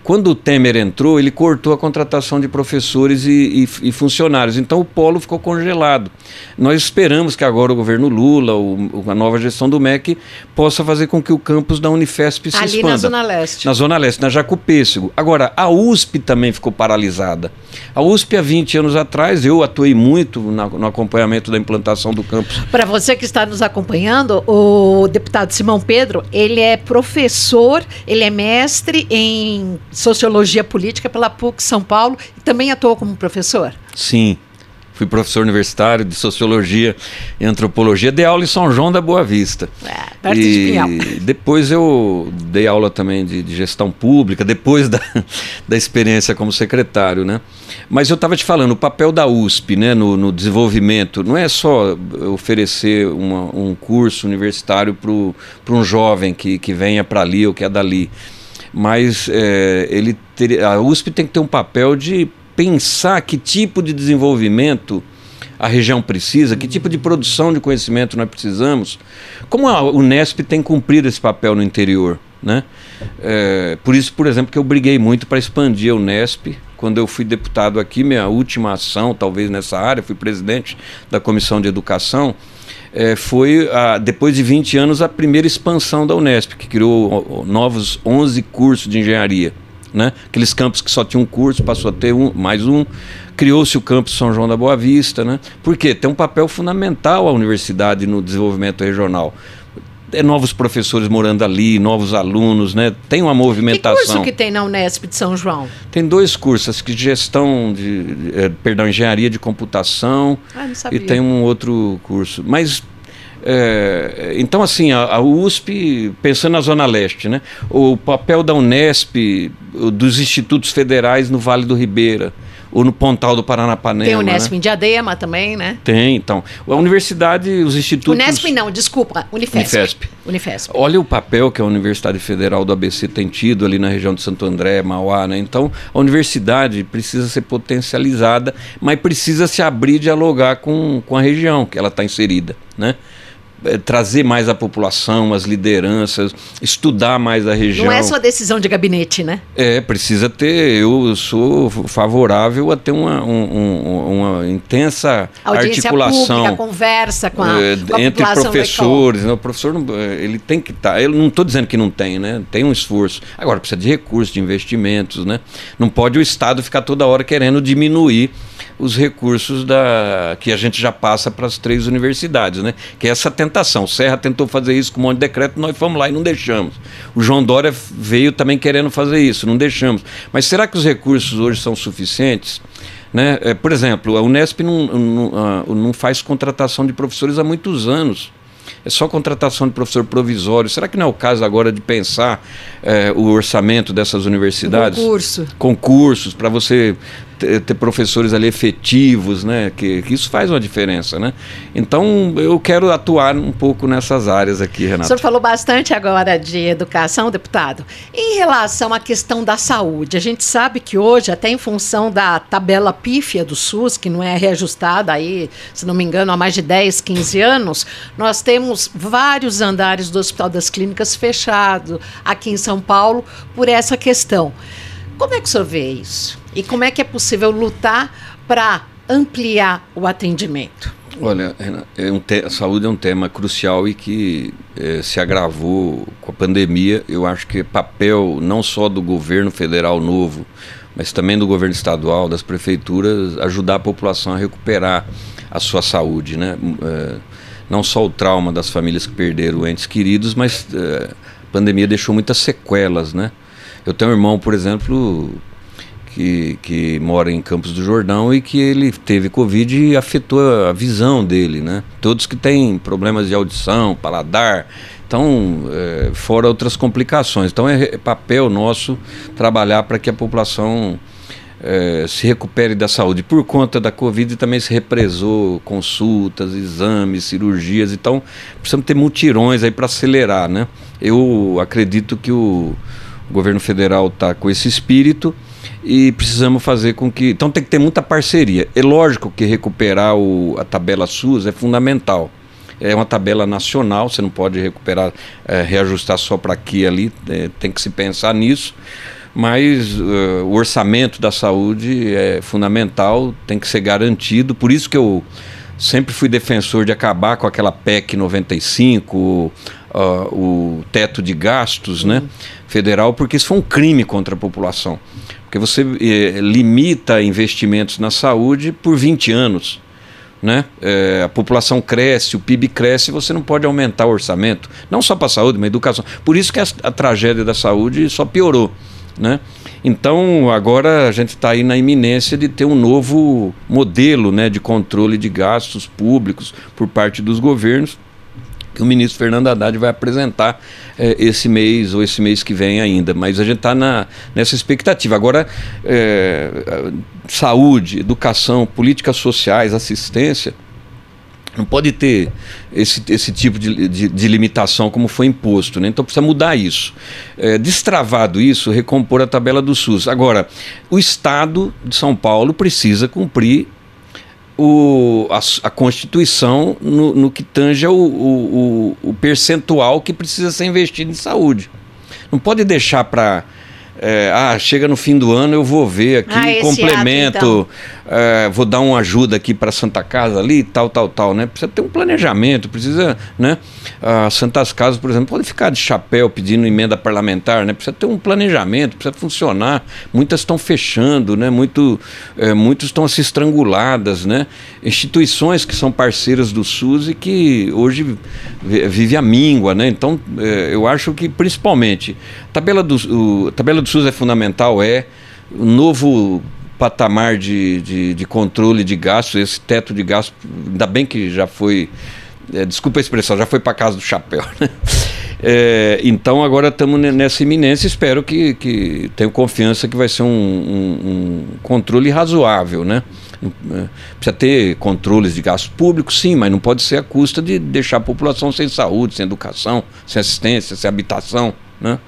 Quando o Temer entrou, ele cortou a contratação de professores e, e, e, funcionários. Então o polo ficou congelado. Nós esperamos que agora o governo Lula, o, a nova gestão do MEC, possa fazer com que o campus da Unifesp se Ali expanda. na Zona Leste. Na Zona Leste, na Jacopêssego. Agora, a USP também ficou paralisada. A USP, há 20 anos atrás, eu atuei muito na, no acompanhamento da implantação do campus. Para você que está nos acompanhando, o deputado Simão Pedro, ele é professor, ele é mestre em Sociologia Política pela PUC São Paulo e também atuou como professor? Sim. Fui professor universitário de Sociologia e Antropologia, dei aula em São João da Boa Vista. É, perto e de depois eu dei aula também de, de gestão pública, depois da, da experiência como secretário, né? Mas eu estava te falando, o papel da USP né, no, no desenvolvimento não é só oferecer uma, um curso universitário para um jovem que, que venha para ali ou que é dali mas é, ele ter, a USP tem que ter um papel de pensar que tipo de desenvolvimento a região precisa, que tipo de produção de conhecimento nós precisamos. Como a Unesp tem cumprido esse papel no interior. Né? É, por isso, por exemplo, que eu briguei muito para expandir a Unesp. Quando eu fui deputado aqui, minha última ação, talvez nessa área, fui presidente da Comissão de Educação é, foi, a, depois de 20 anos, a primeira expansão da Unesp, que criou novos 11 cursos de engenharia. Né? Aqueles campos que só tinham um curso, passou a ter um, mais um. Criou-se o campus São João da Boa Vista. Né? Por quê? Tem um papel fundamental a universidade no desenvolvimento regional é, novos professores morando ali, novos alunos, né? Tem uma movimentação. Que curso que tem na Unesp de São João? Tem dois cursos, que gestão de, é, perdão, engenharia de computação ah, não sabia. e tem um outro curso. Mas é, então, assim, a, a, USP, pensando na Zona Leste, né? o papel da Unesp, dos institutos federais no Vale do Ribeira, ou no Pontal do Paranapanema. Tem o Unesp né? em Diadema também, né? Tem, então. A universidade, os institutos... Unesp não, desculpa, Unifesp. Unifesp. Unifesp. Olha o papel que a Universidade Federal do ABC tem tido ali na região de Santo André, Mauá, né? Então, a universidade precisa ser potencializada, mas precisa se abrir e dialogar com, com a região que ela está inserida, né? É, trazer mais a população, as lideranças, estudar mais a região. Não é só decisão de gabinete, né? É, precisa ter. Eu sou favorável a ter uma, um, uma intensa Audiência articulação. Pública, conversa com a, é, com a entre professores. Né? O professor é, ele tem que estar. Tá, eu não estou dizendo que não tem, né? Tem um esforço. Agora precisa de recursos, de investimentos, né? Não pode o Estado ficar toda hora querendo diminuir os recursos da, que a gente já passa para as três universidades, né? Que é essa tentação. O Serra tentou fazer isso com um monte de decreto, nós fomos lá e não deixamos. O João Dória veio também querendo fazer isso, não deixamos. Mas será que os recursos hoje são suficientes? Né? É, por exemplo, a Unesp não, não, não faz contratação de professores há muitos anos é só contratação de professor provisório. Será que não é o caso agora de pensar é, o orçamento dessas universidades? Concurso. Concursos, para você ter, ter, professores ali efetivos, né? Que, que, isso faz uma diferença, né? Então eu quero atuar um pouco nessas áreas aqui, Renato. O senhor falou bastante agora de educação, deputado. Em relação à questão da saúde, a gente sabe que hoje, até em função da tabela pífia do SUS, que não é reajustada aí, se não me engano, há mais de 10, 15 anos, nós temos vários andares do Hospital das Clínicas fechado aqui em São Paulo por essa questão. Como é que o senhor vê isso? E como é que é possível lutar para ampliar o atendimento? Olha, é um a saúde é um tema crucial e que é, se agravou com a pandemia. Eu acho que é papel não só do governo federal novo, mas também do governo estadual, das prefeituras, ajudar a população a recuperar a sua saúde. Né? É, não só o trauma das famílias que perderam entes queridos, mas é, a pandemia deixou muitas sequelas, né? Eu tenho um irmão, por exemplo, que, que mora em Campos do Jordão e que ele teve Covid e afetou a visão dele, né? Todos que têm problemas de audição, paladar, então, é, fora outras complicações. Então, é, é papel nosso trabalhar para que a população é, se recupere da saúde. Por conta da Covid também se represou consultas, exames, cirurgias. Então, precisamos ter mutirões aí para acelerar, né? Eu acredito que o governo federal está com esse espírito e precisamos fazer com que. Então tem que ter muita parceria. É lógico que recuperar o, a tabela SUS é fundamental. É uma tabela nacional, você não pode recuperar, é, reajustar só para aqui e ali, é, tem que se pensar nisso. Mas uh, o orçamento da saúde é fundamental, tem que ser garantido. Por isso que eu sempre fui defensor de acabar com aquela PEC 95, uh, o teto de gastos né, federal, porque isso foi um crime contra a população. Porque você eh, limita investimentos na saúde por 20 anos. Né? É, a população cresce, o PIB cresce, você não pode aumentar o orçamento, não só para a saúde, mas educação. Por isso que a, a tragédia da saúde só piorou. Né? Então, agora a gente está aí na iminência de ter um novo modelo né, de controle de gastos públicos por parte dos governos que o ministro Fernando Haddad vai apresentar eh, esse mês ou esse mês que vem ainda. Mas a gente está nessa expectativa. Agora, eh, saúde, educação, políticas sociais, assistência. Não pode ter esse, esse tipo de, de, de limitação como foi imposto. Né? Então precisa mudar isso. É, destravado isso, recompor a tabela do SUS. Agora, o Estado de São Paulo precisa cumprir o, a, a Constituição no, no, que tange o, o, o percentual que precisa ser investido em saúde. Não pode deixar para é, ah, chega no fim do ano, eu vou ver aqui, ah, complemento, ato, então. é, vou dar uma ajuda aqui para Santa Casa ali, tal, tal, tal, né? Precisa ter um planejamento, precisa, né? As Santas Casas, por exemplo, podem ficar de chapéu pedindo emenda parlamentar, né? Precisa ter um planejamento, precisa funcionar. Muitas estão fechando, né? Muito, é, muitos estão se estranguladas, né? Instituições que são parceiras do SUS e que hoje vive a míngua, né? Então, é, eu acho que principalmente tabela do, o, tabela do SUS é fundamental, é. O novo patamar de, de, de, controle de gastos, esse teto de gastos, ainda bem que já foi, é, desculpa a expressão, já foi para casa do chapéu. <laughs> Né? É, então agora estamos nessa iminência, espero que, que tenho confiança que vai ser um, um, um controle razoável, né? É, precisa ter controles de gastos públicos, sim, mas não pode ser a custa de deixar a população sem saúde, sem educação, sem assistência, sem habitação, né?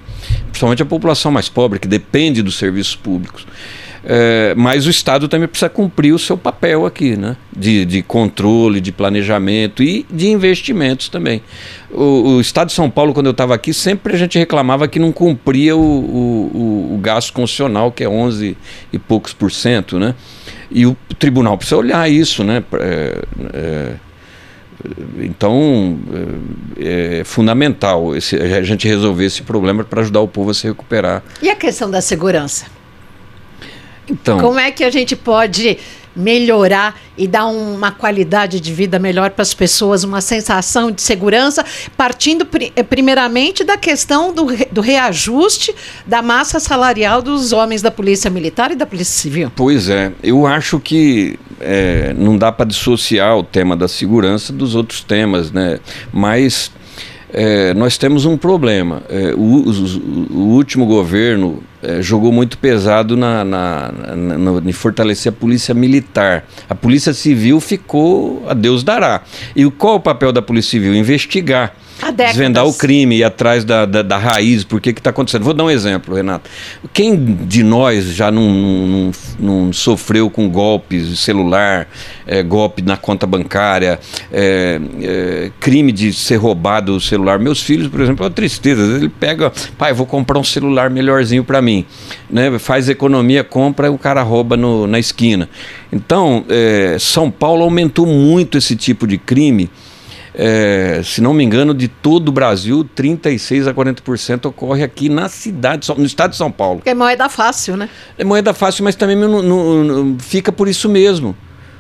Principalmente a população mais pobre, que depende dos serviços públicos. É, mas o Estado também precisa cumprir o seu papel aqui, né? de, de controle, de planejamento e de investimentos também. O, o Estado de São Paulo, quando eu estava aqui, sempre a gente reclamava que não cumpria o, o, o, gasto constitucional, que é 11 e poucos por cento. Né? E o tribunal precisa olhar isso. Né? É, é, então, é, é fundamental esse, a gente resolver esse problema para ajudar o povo a se recuperar. E a questão da segurança? Então, Como é que a gente pode melhorar e dar uma qualidade de vida melhor para as pessoas, uma sensação de segurança, partindo eh, primeiramente da questão do, do reajuste da massa salarial dos homens da Polícia Militar e da Polícia Civil. Pois é, eu acho que é, não dá para dissociar o tema da segurança dos outros temas, né? Mas é, nós temos um problema. É, o, o, o, último governo é, jogou muito pesado na, na, na, na, em fortalecer a polícia militar. A polícia civil ficou a Deus dará. E qual o papel da polícia civil? Investigar desvendar o crime, ir atrás da, da, da raiz, por que está acontecendo. Vou dar um exemplo, Renato. Quem de nós já não, não, não sofreu com golpes de celular, é, golpe na conta bancária, é, é, crime de ser roubado o celular? Meus filhos, por exemplo, é uma tristeza. Ele pega, pai, vou comprar um celular melhorzinho para mim. Né? Faz economia, compra e o cara rouba no, na esquina. Então, é, São Paulo aumentou muito esse tipo de crime é, se não me engano, de todo o Brasil, 36 a 40% ocorre aqui na cidade, no estado de São Paulo. Porque é moeda fácil, né? É moeda fácil, mas também não, não, não, fica por isso mesmo.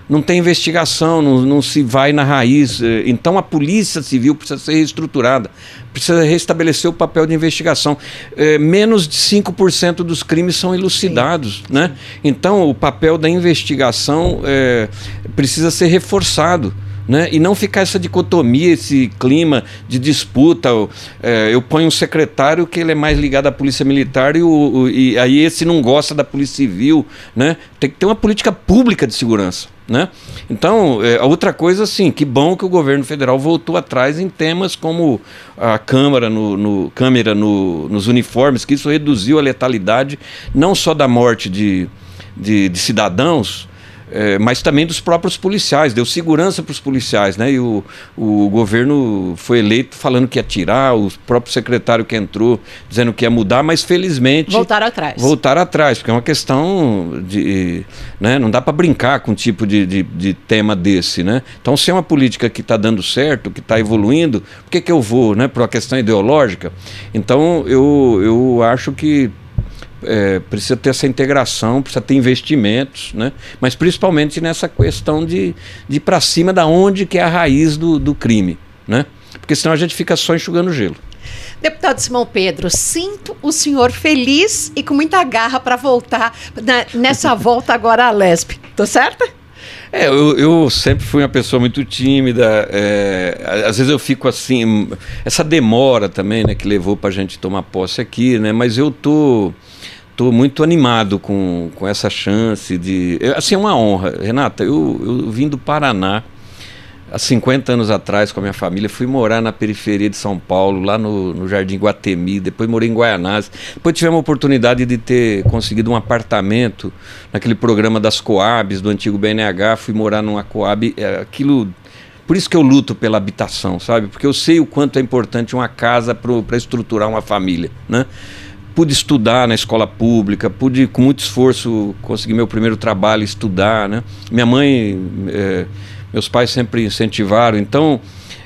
não tem investigação, não, não se vai na raiz. Eh, então a polícia civil precisa ser reestruturada, precisa restabelecer o papel de investigação. É, menos de 5% dos crimes são elucidados. Né? Então o papel da investigação é, precisa ser reforçado. Né? E não ficar essa dicotomia, esse clima de disputa. É, eu ponho um secretário que ele é mais ligado à polícia militar e, o, o, e aí esse não gosta da polícia civil. Né? Tem que ter uma política pública de segurança. Né? Então, é, outra coisa, assim, que bom que o governo federal voltou atrás em temas como a câmara no, no câmera no, nos uniformes, que isso reduziu a letalidade não só da morte de, de, de cidadãos, é, mas também dos próprios policiais, deu segurança para os policiais, né? E o, o governo foi eleito falando que ia tirar, o próprio secretário que entrou dizendo que ia mudar, mas felizmente. Voltaram atrás. Voltaram atrás, porque é uma questão de. Né? Não dá para brincar com um tipo de, de, de, tema desse, né? Então, se é uma política que está dando certo, que está evoluindo, por que, que eu vou, né? Por uma questão ideológica? Então, eu, eu acho que é, precisa ter essa integração, precisa ter investimentos, né? mas principalmente nessa questão de, de ir para cima da onde que é a raiz do, do crime. Né? Porque senão a gente fica só enxugando gelo. Deputado Simão Pedro, sinto o senhor feliz e com muita garra para voltar na, nessa <laughs> volta agora à Lesp. Tô certa? É, eu, eu, sempre fui uma pessoa muito tímida. É, às vezes eu fico assim, essa demora também, né, que levou para a gente tomar posse aqui, né? Mas eu tô estou muito animado com, com essa chance de. Assim, é uma honra. Renata, eu, eu vim do Paraná há 50 anos atrás com a minha família, fui morar na periferia de São Paulo, lá no, no Jardim Guatemi, depois morei em Guaianazes. Depois tivemos a oportunidade de ter conseguido um apartamento naquele programa das Coabs, do antigo BNH, fui morar numa Coab, é, aquilo... Por isso que eu luto pela habitação, sabe? Porque eu sei o quanto é importante uma casa para estruturar uma família, né? Pude estudar na escola pública, pude com muito esforço conseguir meu primeiro trabalho, estudar, né? Minha mãe, é, meus pais sempre incentivaram, então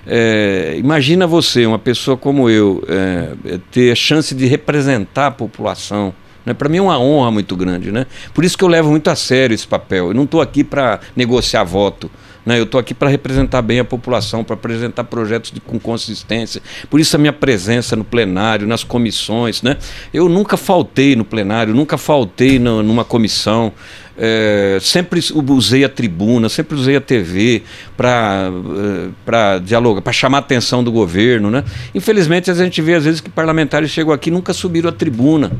é, imagina você, uma pessoa como eu, é, ter a chance de representar a população. Né? Para mim é uma honra muito grande, né? Por isso que eu levo muito a sério esse papel. Eu não estou aqui para negociar voto. Né? Eu estou aqui para representar bem a população, para apresentar projetos de, com consistência. Por isso a minha presença no plenário, nas comissões. Né? Eu nunca faltei no plenário, nunca faltei no, numa comissão. É, sempre usei a tribuna, sempre usei a TV para uh, dialogar, para chamar a atenção do governo. Né? Infelizmente, a gente vê às vezes que parlamentares chegam aqui e nunca subiram a tribuna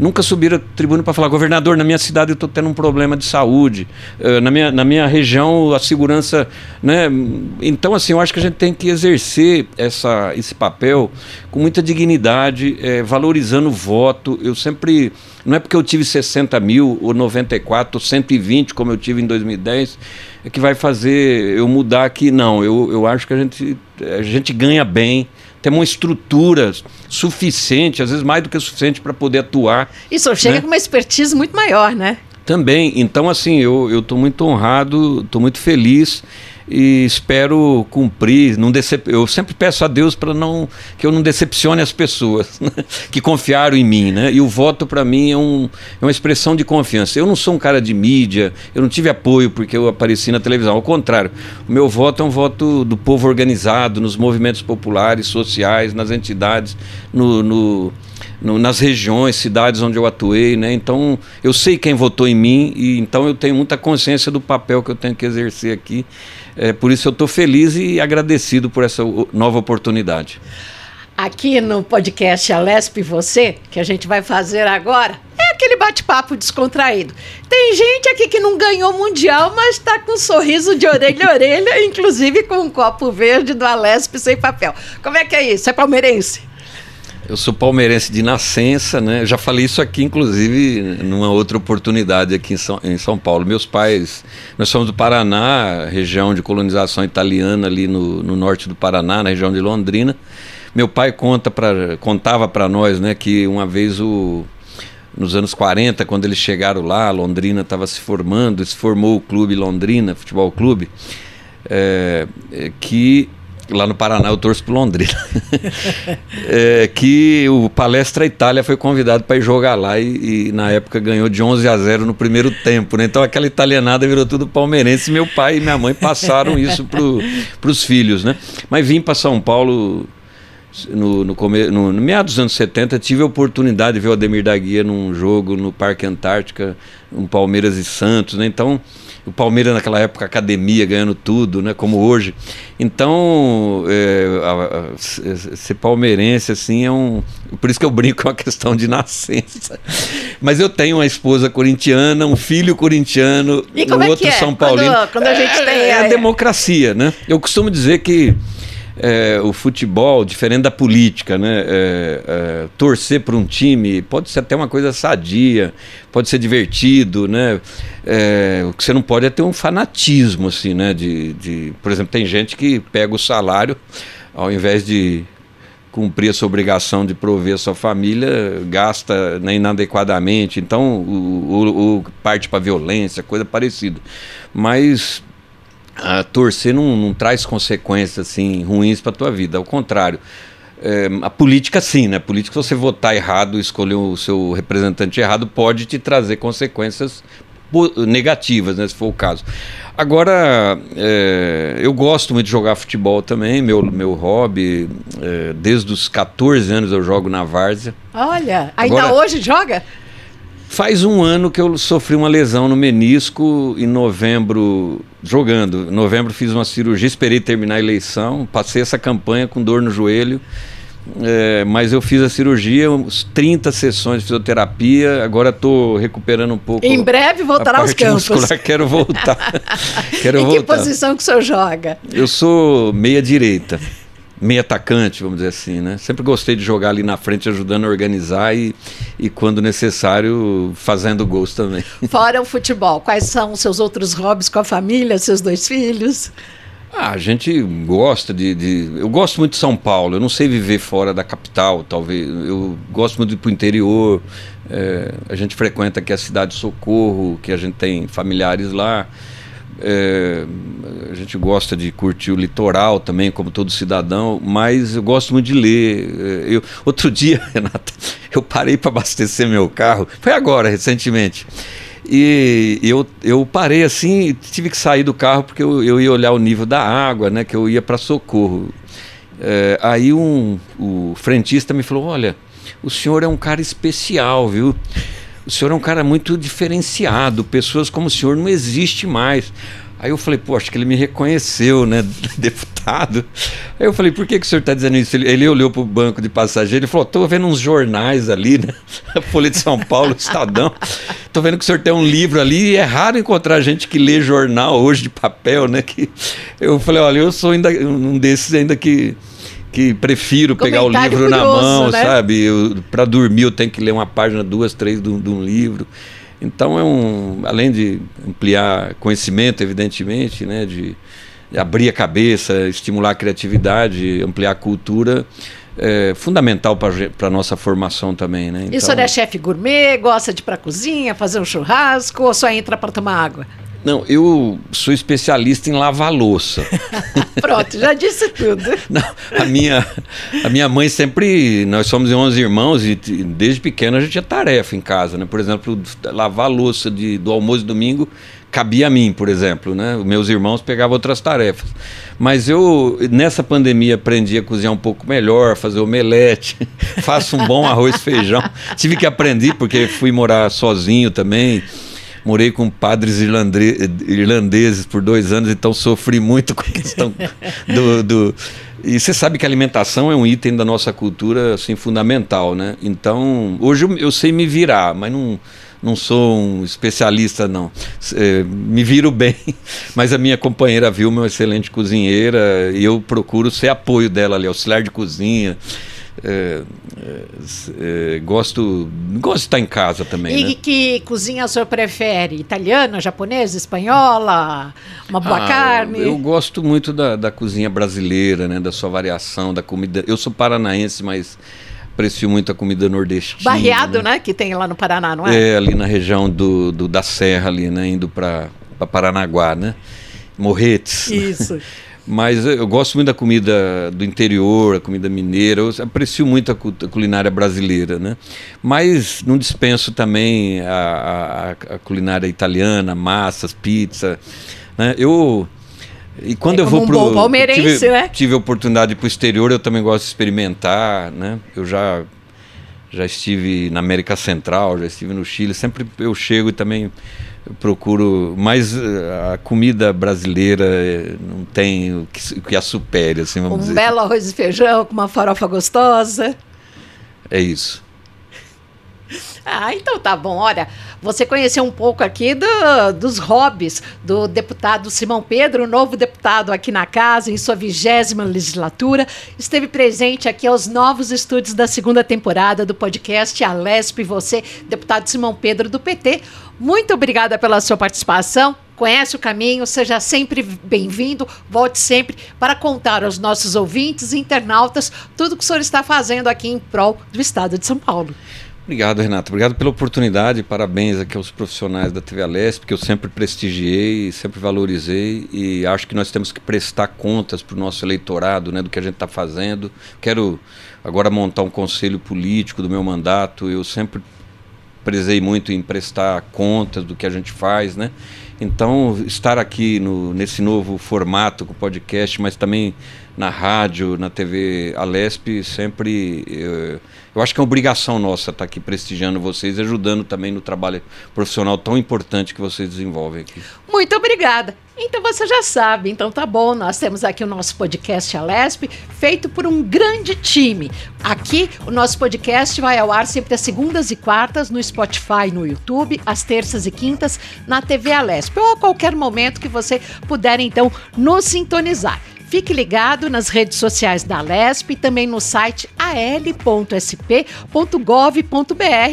nunca subiram a tribuna para falar, governador, na minha cidade eu estou tendo um problema de saúde, uh, na, minha, na minha região a segurança. Né? Então, assim, eu acho que a gente tem que exercer essa, esse papel com muita dignidade, é, valorizando o voto. Eu sempre. Não é porque eu tive 60 mil, ou 94, ou 120, como eu tive em 2010, é que vai fazer eu mudar aqui. Não, eu, eu acho que a gente, a gente ganha bem tem uma estrutura suficiente, às vezes mais do que suficiente para poder atuar. Isso chega né? com uma expertise muito maior, né? Também. Então, assim, eu estou muito honrado, estou muito feliz e espero cumprir. Não decep... Eu sempre peço a Deus para não que eu não decepcione as pessoas <laughs> né? que confiaram em mim, né? E o voto para mim é, um, é uma expressão de confiança. Eu não sou um cara de mídia, eu não tive apoio porque eu apareci na televisão. Ao contrário, o meu voto é um voto do povo organizado, nos movimentos populares, sociais, nas entidades, no, no no, nas regiões, cidades onde eu atuei, né? Então eu sei quem votou em mim e então eu tenho muita consciência do papel que eu tenho que exercer aqui. É, por isso eu estou feliz e agradecido por essa nova oportunidade. Aqui no podcast Alesp Você, que a gente vai fazer agora, é aquele bate-papo descontraído. Tem gente aqui que não ganhou mundial, mas está com um sorriso de orelha a orelha, <laughs> inclusive com um copo verde do Alesp sem papel. Como é que é isso? É palmeirense? Eu sou palmeirense de nascença, né? Eu já falei isso aqui, inclusive, numa outra oportunidade aqui em São, em São Paulo. Meus pais, nós somos do Paraná, região de colonização italiana ali no, no norte do Paraná, na região de Londrina. Meu pai conta pra, contava para nós, né, que uma vez o nos anos 40, quando eles chegaram lá, Londrina estava se formando, se formou o clube Londrina, futebol clube, é, que lá no Paraná, eu torço pro Londrina, <laughs> é, que o Palestra Itália foi convidado para ir jogar lá e, e, na época ganhou de 11 a 0 no primeiro tempo, né? Então aquela italianada virou tudo palmeirense. Meu pai e minha mãe passaram <laughs> isso para os filhos, né? Mas vim para São Paulo no, no, no, no meados dos anos 70, tive a oportunidade de ver o Ademir da Guia num jogo no Parque Antártica, um Palmeiras e Santos, né? Então, o Palmeiras naquela época, academia, ganhando tudo, né? Como hoje. Então, é, a, a, ser palmeirense, assim, é um... Por isso que eu brinco com a questão de nascença. Mas eu tenho uma esposa corintiana, um filho corintiano, e um é outro é? São Paulino. Quando, quando a gente é, tem... É a democracia, né? Eu costumo dizer que é, o futebol, diferente da política, né? É, é, torcer para um time pode ser até uma coisa sadia, pode ser divertido, né? É, o que você não pode é ter um fanatismo, assim, né? De, de, por exemplo, tem gente que pega o salário, ao invés de cumprir a sua obrigação de prover sua família, gasta né, inadequadamente, então o, o, o parte para violência, coisa parecida. Mas a torcer não, não traz consequências assim ruins para a tua vida, ao contrário. É, a política sim, né? A política, se você votar errado, escolher o seu representante errado, pode te trazer consequências negativas, né, se for o caso. Agora, é, eu gosto muito de jogar futebol também, meu, meu hobby, é, desde os 14 anos eu jogo na várzea. Olha, ainda Agora, hoje joga? Faz um ano que eu sofri uma lesão no menisco em novembro, jogando. Em novembro fiz uma cirurgia, esperei terminar a eleição, passei essa campanha com dor no joelho. É, mas eu fiz a cirurgia, uns 30 sessões de fisioterapia, agora estou recuperando um pouco. Em breve voltará aos campos. Muscular, quero voltar. <laughs> quero em voltar. que posição que o senhor joga? Eu sou meia direita meio atacante, vamos dizer assim, né? Sempre gostei de jogar ali na frente, ajudando a organizar e, e quando necessário, fazendo gols também. <laughs> Fora o futebol, quais são os seus outros hobbies com a família, seus dois filhos? Ah, a gente gosta de, de, Eu gosto muito de São Paulo. Eu não sei viver fora da capital, talvez. Eu gosto muito de ir para o interior. É, a gente frequenta aqui a cidade de Socorro, que a gente tem familiares lá. É, a gente gosta de curtir o litoral também, como todo cidadão, mas eu gosto muito de ler. É, eu, <laughs> outro dia, <laughs> Renata, eu parei para abastecer meu carro, foi agora, recentemente. E eu, eu parei assim, tive que sair do carro porque eu, eu ia olhar o nível da água, né? Que eu ia para socorro. É, aí um, o frentista me falou: Olha, o senhor é um cara especial, viu? O senhor é um cara muito diferenciado, pessoas como o senhor não existe mais. Aí eu falei, pô, acho que ele me reconheceu, né, <laughs> deputado. Aí eu falei, por que, que o senhor está dizendo isso? Ele, ele olhou para o banco de passageiro e falou, estou vendo uns jornais ali, né? A <laughs> Folha de São Paulo, Estadão. Estou vendo que o senhor tem um livro ali e é raro encontrar gente que lê jornal hoje de papel, né? Que... Eu falei, olha, eu sou ainda um desses ainda que que prefiro pegar o livro curioso, na mão, né? sabe? Para dormir eu tenho que ler uma página, duas, três de um, livro. Então é um, além de ampliar conhecimento, evidentemente, né, de, de abrir a cabeça, estimular a criatividade, ampliar a cultura, é fundamental para a nossa formação também, né? Então... E o senhor é chefe gourmet, gosta de ir para a cozinha, fazer um churrasco ou só entra para tomar água? Não, eu sou especialista em lavar louça. <laughs> Pronto, já disse tudo. <laughs> Não, a minha, a minha mãe sempre. Nós somos 11 irmãos e desde pequeno a gente tinha tarefa em casa, né? Por exemplo, lavar louça de, do almoço domingo cabia a mim, por exemplo, né? Meus irmãos pegavam outras tarefas. Mas eu, nessa pandemia, aprendi a cozinhar um pouco melhor, fazer omelete, <laughs> faço um bom arroz e feijão. Tive que aprender porque fui morar sozinho também morei com padres irlandeses por dois anos, então sofri muito com a questão do, do... E você sabe que a alimentação é um item da nossa cultura assim fundamental, né? Então, hoje eu, sei me virar, mas não, não sou um especialista, não. É, me viro bem, <laughs> mas a minha companheira Vilma é uma excelente cozinheira e eu procuro ser apoio dela ali, auxiliar de cozinha. É, é, é, gosto, gosto de estar em casa também. E né? que cozinha o senhor prefere? Italiana, japonesa, espanhola? Uma boa ah, carne? Eu, eu gosto muito da, da cozinha brasileira, né? da sua variação, da comida. Eu sou paranaense, mas aprecio muito a comida nordestina. Barreado, né? né? Que tem lá no Paraná, não é? É, ali na região do, do da Serra, ali, né? Indo para Paranaguá, né? Morretes. Isso. <laughs> Mas eu gosto muito da comida do interior, a comida mineira, eu aprecio muito a culinária brasileira, né? Mas não dispenso também a, a, a culinária italiana, massas, pizza, né? Eu e quando é eu vou um pro palmeirense, tive, né? tive a oportunidade para o exterior, eu também gosto de experimentar, né? Eu já já estive na América Central, já estive no Chile, sempre eu chego e também procuro, mas eh, a comida brasileira eh, não tem o que, o que a supere, assim, vamos um dizer. Um belo arroz e feijão com uma farofa gostosa. É isso. Ah, então tá bom. Olha, você conheceu um pouco aqui do, dos hobbies do deputado Simão Pedro, novo deputado aqui na casa, em sua vigésima legislatura. Esteve presente aqui aos novos estúdios da segunda temporada do podcast Alesp Você, deputado Simão Pedro do PT. Muito obrigada pela sua participação conhece o caminho, seja sempre bem-vindo, volte sempre para contar aos nossos ouvintes e internautas tudo o que o senhor está fazendo aqui em prol do Estado de São Paulo. Obrigado, Renato. Obrigado pela oportunidade. Parabéns aqui aos profissionais da TV Alesp, que eu sempre prestigiei, sempre valorizei e acho que nós temos que prestar contas para o nosso eleitorado, né, do que a gente está fazendo. Quero agora montar um conselho político do meu mandato. Eu sempre prezei muito em prestar contas do que a gente faz, né? Então, estar aqui no, nesse novo formato com podcast, mas também na rádio, na TV Alesp, sempre. Eu, eu acho que é obrigação nossa estar aqui prestigiando vocês, ajudando também no trabalho profissional tão importante que vocês desenvolvem aqui. Muito obrigada. Então você já sabe, então tá bom, nós temos aqui o nosso podcast Alesp, feito por um grande time. Aqui o nosso podcast vai ao ar sempre às segundas e quartas no Spotify no YouTube, às terças e quintas na TV Alesp, ou a qualquer momento que você puder então nos sintonizar. Fique ligado nas redes sociais da Lesp e também no site al.sp.gov.br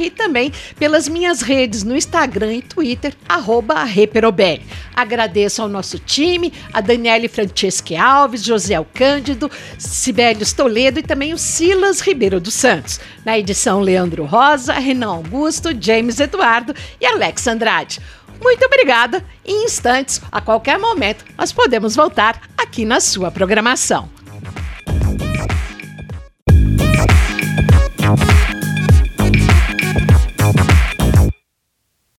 e também pelas minhas redes no Instagram e Twitter, arroba Reperobelli. Agradeço ao nosso time, a Daniele Franceschi Alves, José Cândido, Sibelius Toledo e também o Silas Ribeiro dos Santos. Na edição, Leandro Rosa, Renan Augusto, James Eduardo e Alex Andrade. Muito obrigada. Em instantes, a qualquer momento, nós podemos voltar aqui na sua programação.